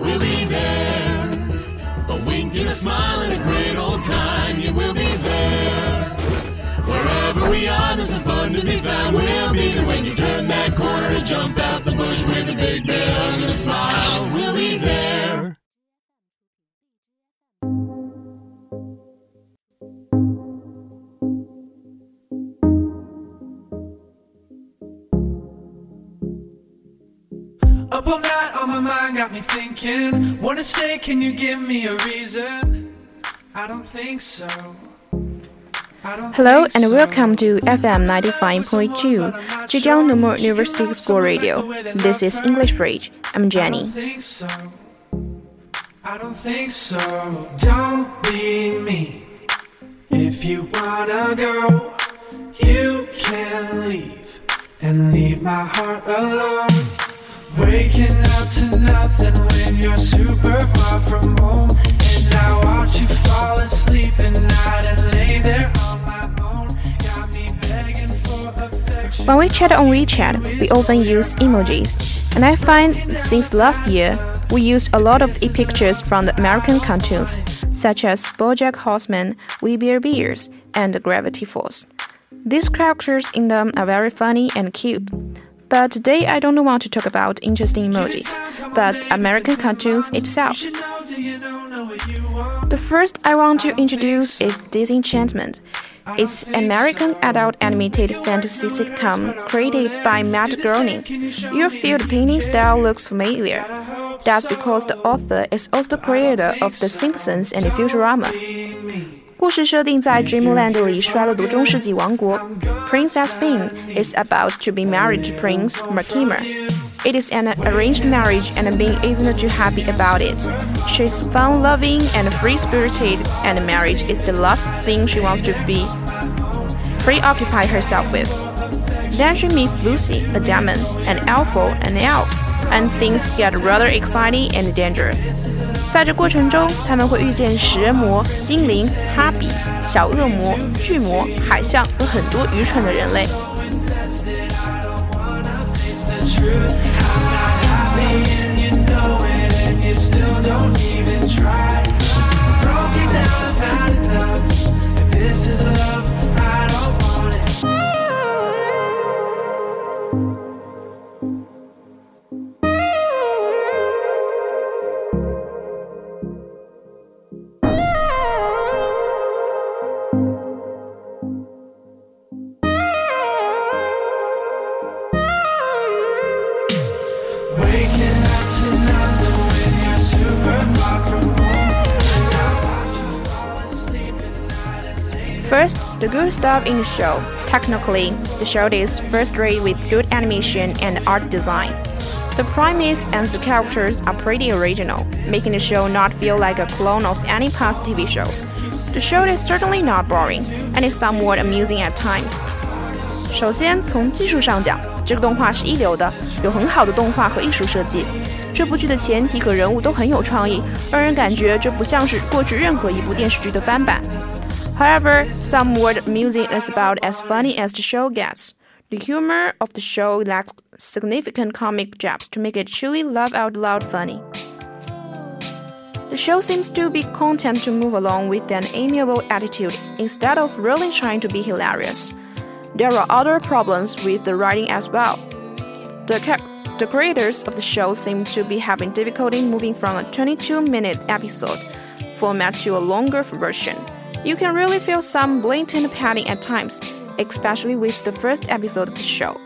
We'll be there. A wink and a smile and a great old time. You will be there. Wherever we are, there's some fun to be found. We'll be there when you turn that corner and jump out the bush with a big bear and a smile. We'll be there. Up all night on my mind got me thinking. Wanna stay, can you give me a reason? I don't think so. Don't Hello think and so. welcome to FM 95.2, Zhejiang Normal University School Radio. This is English Bridge. I'm I don't Jenny. think so. I don't think so. Don't be me. If you wanna go, you can leave and leave my heart alone. Waking up to nothing when you're super far from home. And I watch you fall asleep at night and lay there on my own. Got me begging for affection. When we chat on WeChat, we often use emojis, and I find since last year we use a lot of e-pictures from the American cartoons, such as BoJack Horseman, We Bare Bears, and Gravity Falls. These characters in them are very funny and cute. But today I don't want to talk about interesting emojis, but American cartoons itself. The first I want to introduce is Disenchantment. It's American adult animated fantasy sitcom created by Matt Groening. Your field painting style looks familiar. That's because the author is also the creator of The Simpsons and Futurama. 故事设定在 Dreamland 里衰落的中世纪王国。Princess Bean is about to be married to Prince Merkimer. It is an arranged marriage, and Bean isn't too happy about it. She's fun-loving and free-spirited, and marriage is the last thing she wants to be preoccupied herself with. Then she meets Luci, a demon, and Elfo, an elf, and things get rather exciting and dangerous. 在这过程中，他们会遇见食人魔、精灵、哈比、小恶魔、巨魔、海象和很多愚蠢的人类。It's the truth. stuff in the show. Technically, the show is first rate with good animation and art design. The premise and the characters are pretty original, making the show not feel like a clone of any past TV shows. The show is certainly not boring, and is somewhat amusing at times. 首先，从技术上讲，这个动画是一流的，有很好的动画和艺术设计。这部剧的前提和人物都很有创意，让人感觉这不像是过去任何一部电视剧的翻版。 However, some word music is about as funny as the show gets. The humor of the show lacks significant comic jabs to make it truly laugh out loud funny. The show seems to be content to move along with an amiable attitude instead of really trying to be hilarious. There are other problems with the writing as well. The, the creators of the show seem to be having difficulty moving from a 22 minute episode format to a longer version. You can really feel some blatant padding at times, especially with the first episode of the show.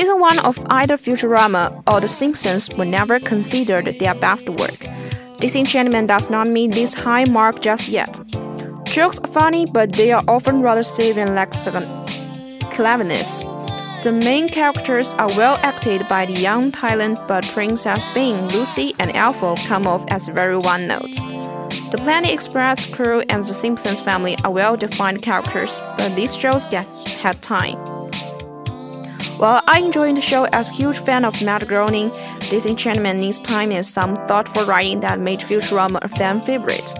Season 1 of either Futurama or The Simpsons were never considered their best work. Disenchantment does not meet this high mark just yet. Jokes are funny, but they are often rather silly and lack cleverness. The main characters are well acted by the young talent, but Princess Bean, Luci, and Elfo come off as very one note. The Planet Express crew and the Simpsons family are well defined characters, but these shows get had time. While I enjoy the show as a huge fan of Matt Groening, Disenchantment needs time and some thoughtful writing that made Futurama a fan favorite.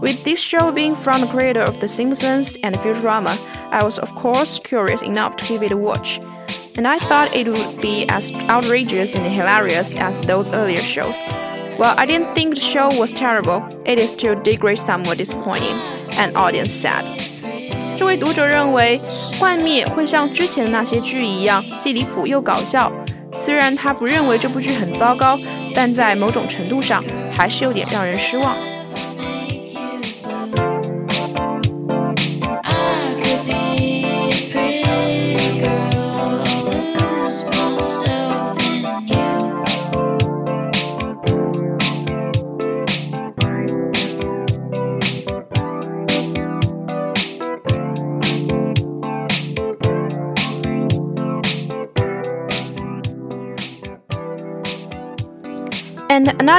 With this show being from the creator of The Simpsons and Futurama, I was of course curious enough to give it a watch. And I thought it would be as outrageous and hilarious as those earlier shows. While I didn't think the show was terrible, it is to a degree somewhat disappointing, and audience said. 这位读者认为，《幻灭》会像之前的那些剧一样，既离谱又搞笑。虽然他不认为这部剧很糟糕，但在某种程度上还是有点让人失望。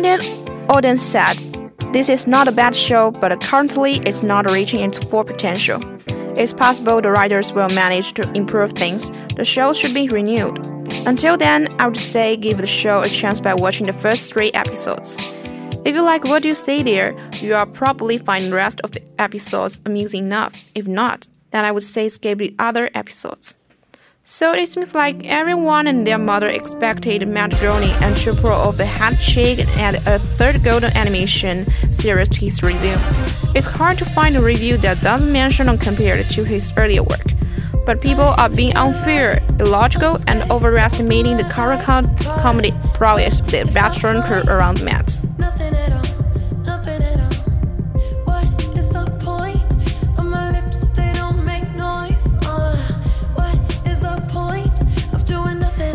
Another audience said, This is not a bad show, but currently it's not reaching its full potential. It's possible the writers will manage to improve things. The show should be renewed. Until then, I would say give the show a chance by watching the first three episodes. If you like what you see there, you will probably find the rest of the episodes amusing enough. If not, then I would say skip the other episodes. So it seems like everyone and their mother expected Matt Groening and Triple of the Chick and a third golden animation series to his resume. It's hard to find a review that doesn't mention or compare it to his earlier work. But people are being unfair, illogical, and overestimating the current comedy prowess of the veteran crew around Matt.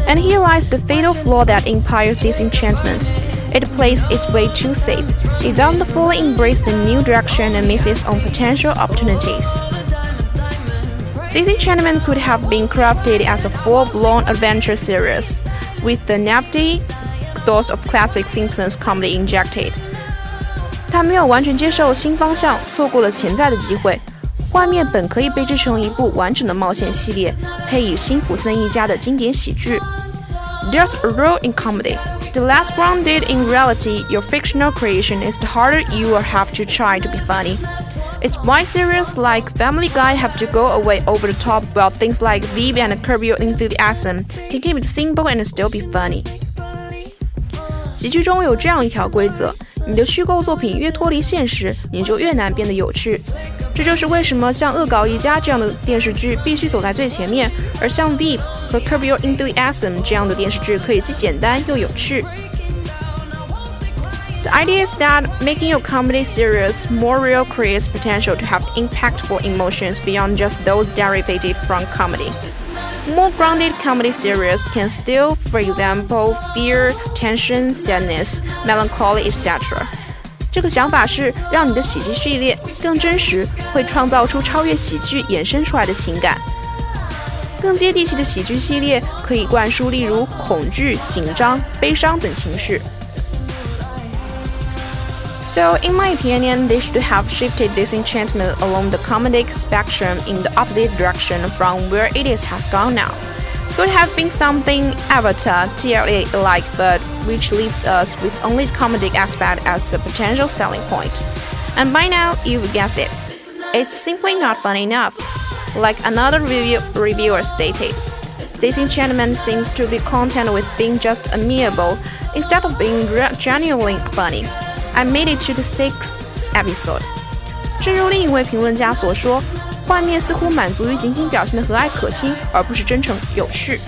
And here lies the fatal flaw that Empire's disenchantment. It plays its way too safe. It doesn't fully embrace the new direction and misses on potential opportunities. Disenchantment could have been crafted as a full-blown adventure series, with the nifty dose of classic Simpsons comedy injected. 他没有完全接受新方向，错过了潜在的机会。 画面本可以被制成一部完整的冒险系列，配以辛普森一家的经典喜剧。There's a rule in comedy. The less grounded in reality your fictional creation is, the harder you will have to try to be funny. It's why series like Family Guy have to go away over the top, while things like Veep and Curb Your Enthusiasm can keep it simple and still be funny. 喜剧中有这样一条规则：你的虚构作品越脱离现实，你就越难变得有趣。 这就是为什么像《恶搞一家》这样的电视剧必须走在最前面，而像《Veep》和《Curb Your Enthusiasm》这样的电视剧可以既简单又有趣。The idea is that making your comedy series more real creates potential to have impactful emotions beyond just those derivative from comedy. More grounded comedy series can still, for example, fear, tension, sadness, melancholy, etc. 这个想法是让你的喜剧序列更真实，会创造出超越喜剧衍生出来的情感。更接地气的喜剧系列可以灌输例如恐惧、紧张、悲伤等情绪。So, in my opinion, they should have shifted Disenchantment along the comedic spectrum in the opposite direction from where it is has gone now. Could have been something Avatar, TLA-like, but which leaves us with only comedic aspect as a potential selling point. And by now, you've guessed it. It's simply not funny enough. Like another review- reviewer stated, Disenchantment seems to be content with being just amiable instead of being genuinely funny. I made it to the sixth episode. 正如另一位评论家所说，画面似乎满足于仅仅表现的和蔼可亲，而不是真诚有趣。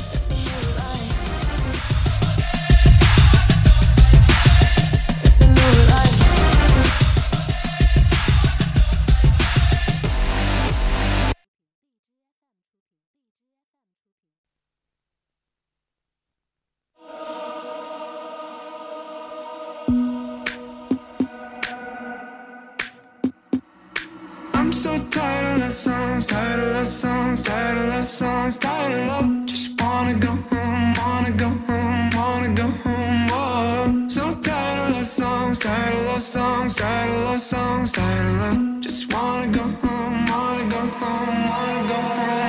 Wanna go home, wanna go home. Oh, so tired of love songs, tired of love songs, tired of love songs, tired of love. Just wanna go home, wanna go home, wanna go home.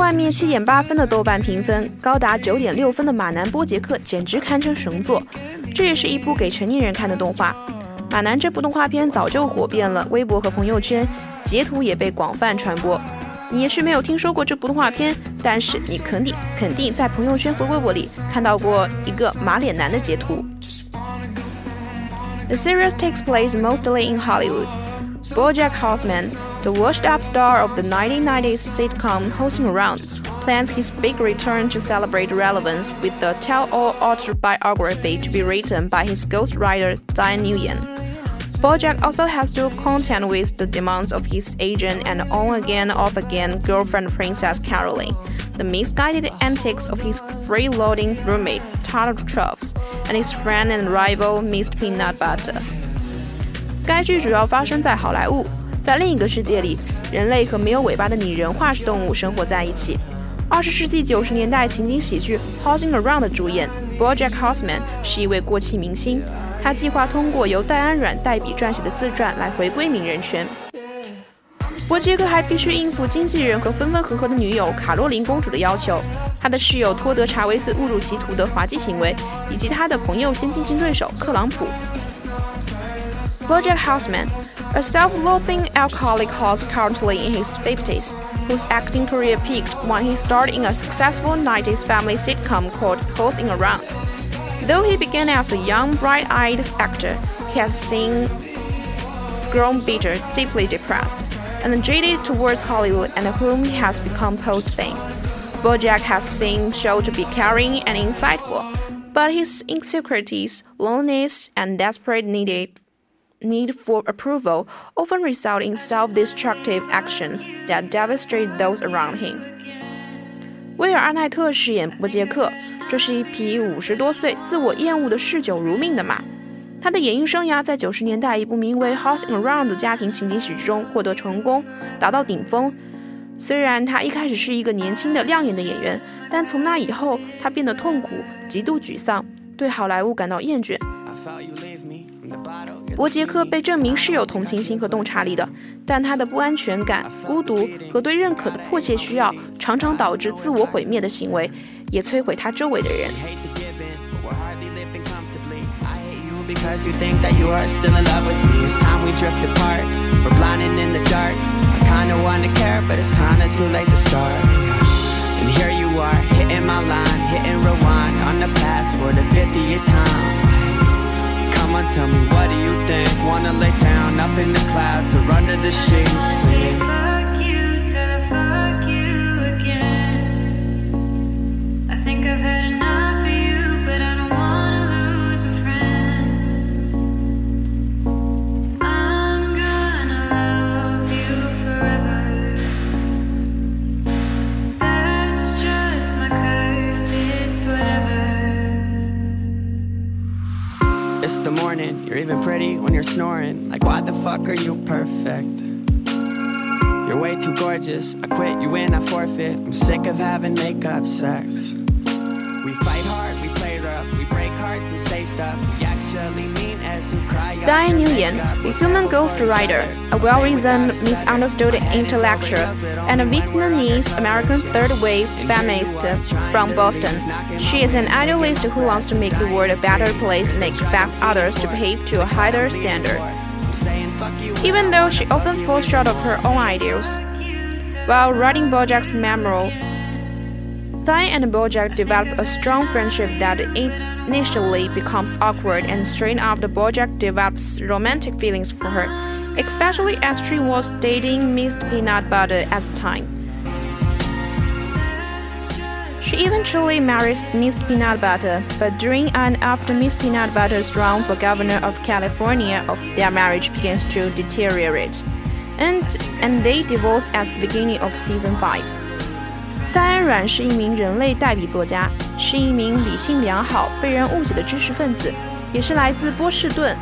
外面七点八分的豆瓣评分，高达九点六分的马南波杰克简直堪称神作。这也是一部给成年人看的动画。马南这部动画片早就火遍了微博和朋友圈，截图也被广泛传播。你也许没有听说过这部动画片，但是你肯定肯定在朋友圈和微博里看到过一个马脸男的截图。The series takes place mostly in Hollywood. BoJack Horseman, The washed-up star of the 1990s sitcom Horsing Around plans his big return to celebrate relevance with the tell-all autobiography to be written by his ghostwriter Diane Nguyen. Bojack also has to contend with the demands of his agent and on-again, off-again girlfriend Princess Carolyn, the misguided antics of his freeloading roommate Tyler Truffs, and his friend and rival Mr. Peanut Butter. 该剧主要发生在好莱坞，在另一个世界里，人类和没有尾巴的拟人化石动物生活在一起。二十世纪九十年代情景喜剧《Housing Around》的主演 BoJack Horseman 是一位过气明星，他计划通过由戴安·阮代笔撰写的自传来回归名人圈。伯杰克还必须应付经纪人和分分合合的女友卡洛琳公主的要求，他的室友托德·查维斯误入歧途的滑稽行为，以及他的朋友兼竞争对手特朗普。BoJack Horseman, a self-loathing alcoholic horse currently in his 50s, whose acting career peaked when he starred in a successful 90s family sitcom called Horsing Around. Though he began as a young, bright-eyed actor, he has since grown bitter, deeply depressed, and jaded towards Hollywood and whom he has become post-fame. BoJack has seemed shown to be caring and insightful, but his insecurities, loneliness, and desperate needed need for approval often result in self-destructive actions that devastate those around him. 威尔·阿奈特饰演伯杰克，这是一匹五十多岁、自我厌恶的嗜酒如命的马。他的演艺生涯在九十年代一部名为《Housing Around》的家庭情景喜剧中获得成功，达到顶峰。虽然他一开始是一个年轻的亮眼的演员，但从那以后，他变得痛苦、极度沮丧，对好莱坞感到厌倦。伯杰克被证明是有同情心和洞察力的，但他的不安全感、孤独和对认可的迫切需要，常常导致自我毁灭的行为，也摧毁他周围的人。Tell me, what do you think? Wanna lay down up in the clouds or under the sheets? The morning, you're even pretty when you're snoring. Like, why the fuck are you perfect? You're way too gorgeous. I quit, you win, I forfeit. I'm sick of having makeup sex. We fight hard, we play rough, we break hearts and say stuff we Diane Nguyen, a human ghostwriter, a well-reasoned, misunderstood intellectual, and a Vietnamese American third-wave feminist from Boston. She is an idealist who wants to make the world a better place and expects others to behave to a higher standard. Even though she often falls short of her own ideals. While writing Bojack's memoir, Diane and Bojack develop a strong friendship that initially becomes awkward and strained after Bojack develops romantic feelings for her, especially as she was dating Miss Peanut Butter at the time. She eventually marries Miss Peanut Butter, but during and after Miss Peanut Butter's run for governor of California, of their marriage begins to deteriorate, and and they divorce at the beginning of season five. 戴安阮是一名人类代笔作家，是一名理性良好、被人误解的知识分子，也是来自波士顿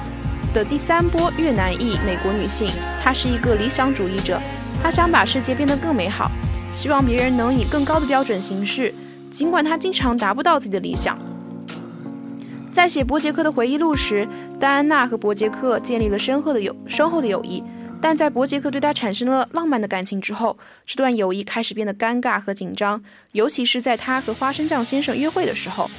的第三波越南裔美国女性。她是一个理想主义者，她想把世界变得更美好，希望别人能以更高的标准行事，尽管她经常达不到自己的理想。在写伯杰克的回忆录时，戴安娜和伯杰克建立了深厚的友深厚的友谊。但在伯杰克对她产生了浪漫的感情之后，这段友谊开始变得尴尬和紧张，尤其是在她和花生酱先生约会的时候。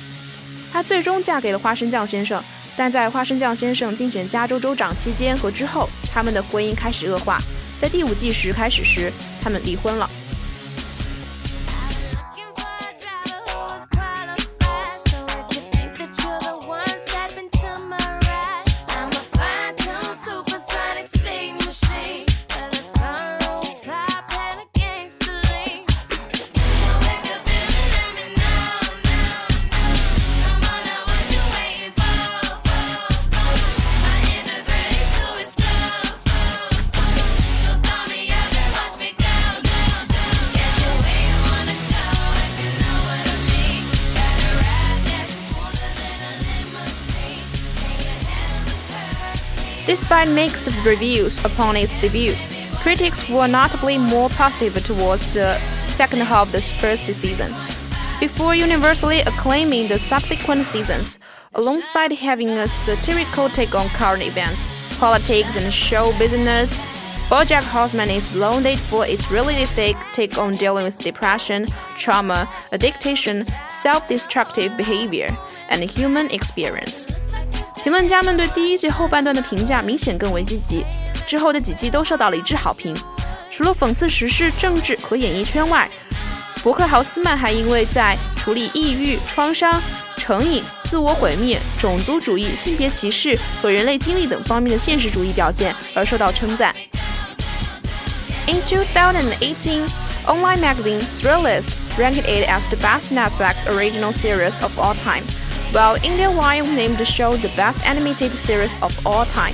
她最终嫁给了花生酱先生，但在花生酱先生竞选加州州长期间和之后，他们的婚姻开始恶化。在第五季时开始时，他们离婚了。Despite mixed reviews upon its debut, critics were notably more positive towards the second half of the first season, before universally acclaiming the subsequent seasons, alongside having a satirical take on current events, politics, and show business. BoJack Horseman is lauded for its realistic take on dealing with depression, trauma, addiction, self-destructive behavior, and human experience. 评论家们对第一季后半段的评价明显更为积极，之后的几季都受到了一致好评。除了讽刺时事、政治和演艺圈外，伯克豪斯曼还因为在处理抑郁、创伤、成瘾、自我毁灭、种族主义、性别歧视和人类经历等方面的现实主义表现而受到称赞。In 2018, online magazine Thrillist ranked it as the best Netflix original series of all time, while IndieWire named the show the best animated series of all time.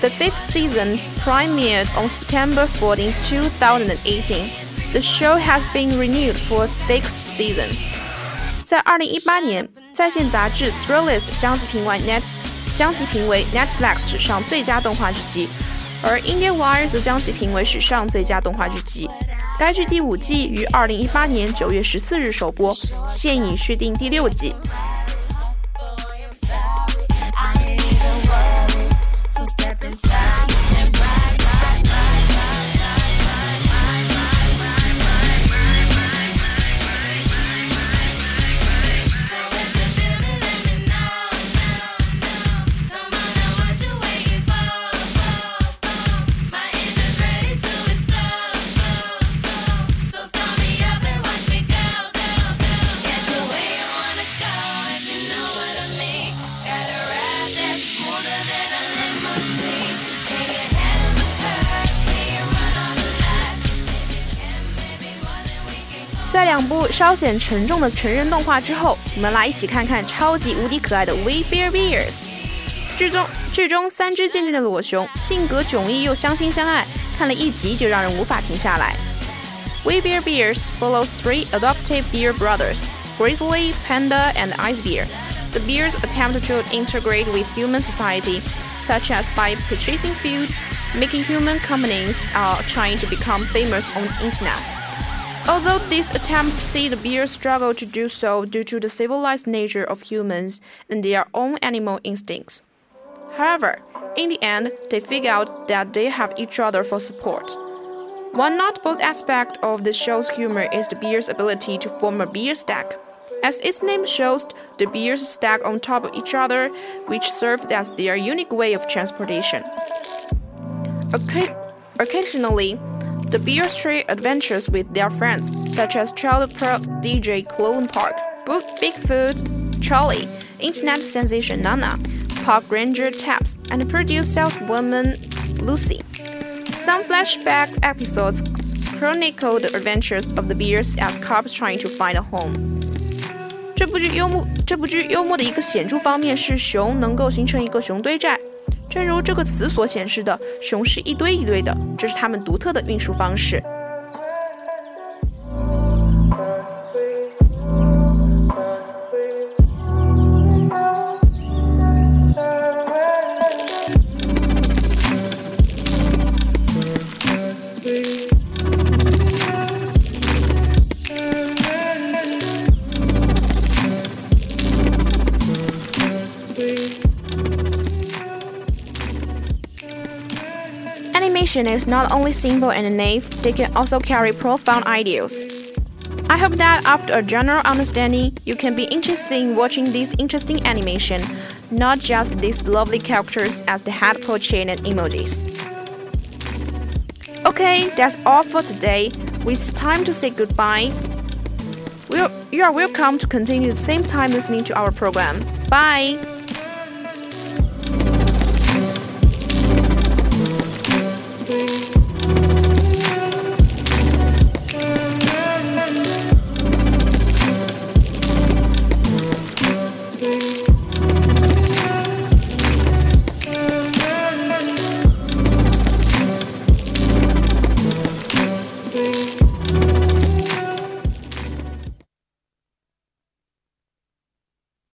The fifth season premiered on September 14, 2018. The show has been renewed for a sixth season. 在二零一八年，在线杂志《Thrillist》将其评为 Net Netflix 史上最佳动画剧集，而 IndieWire 稍显沉重的成人动画之后，我们来一起看看超级无敌可爱的 We Bare Bears。剧中剧中三只渐渐的裸熊性格迥异又相亲相爱，看了一集就让人无法停下来。We Bare Bears follows three adoptive bear brothers, Grizzly, Panda, and Ice Bear. The bears attempt to integrate with human society, such as by purchasing food, making human companies, or trying to become famous on the internet. Although these attempts see the bears struggle to do so due to the civilized nature of humans and their own animal instincts. However, in the end, they figure out that they have each other for support. One notable aspect of the show's humor is the bears' ability to form a bear stack. As its name shows, the bears stack on top of each other, which serves as their unique way of transportation. Occa- Occasionally, the Beer Street adventures with their friends, such as child Pro DJ Chloe Park, Bigfoot, Charlie, internet sensation Nana, park ranger Tabes, and produce saleswoman Lucy. Some flashback episodes chronicle the adventures of the Beers as cops trying to find a home. 这部剧幽默，这部剧幽默的一个显著方面是熊能够形成一个熊堆寨，正如这个词所显示的，熊是一堆一堆的，这是它们独特的运输方式。Is not only simple and naive, they can also carry profound ideas. I hope that after a general understanding, you can be interested in watching this interesting animation, not just these lovely characters as the head portrait emojis. Okay, that's all for today. It's time to say goodbye. We're, you are welcome to continue the same time listening to our program. Bye!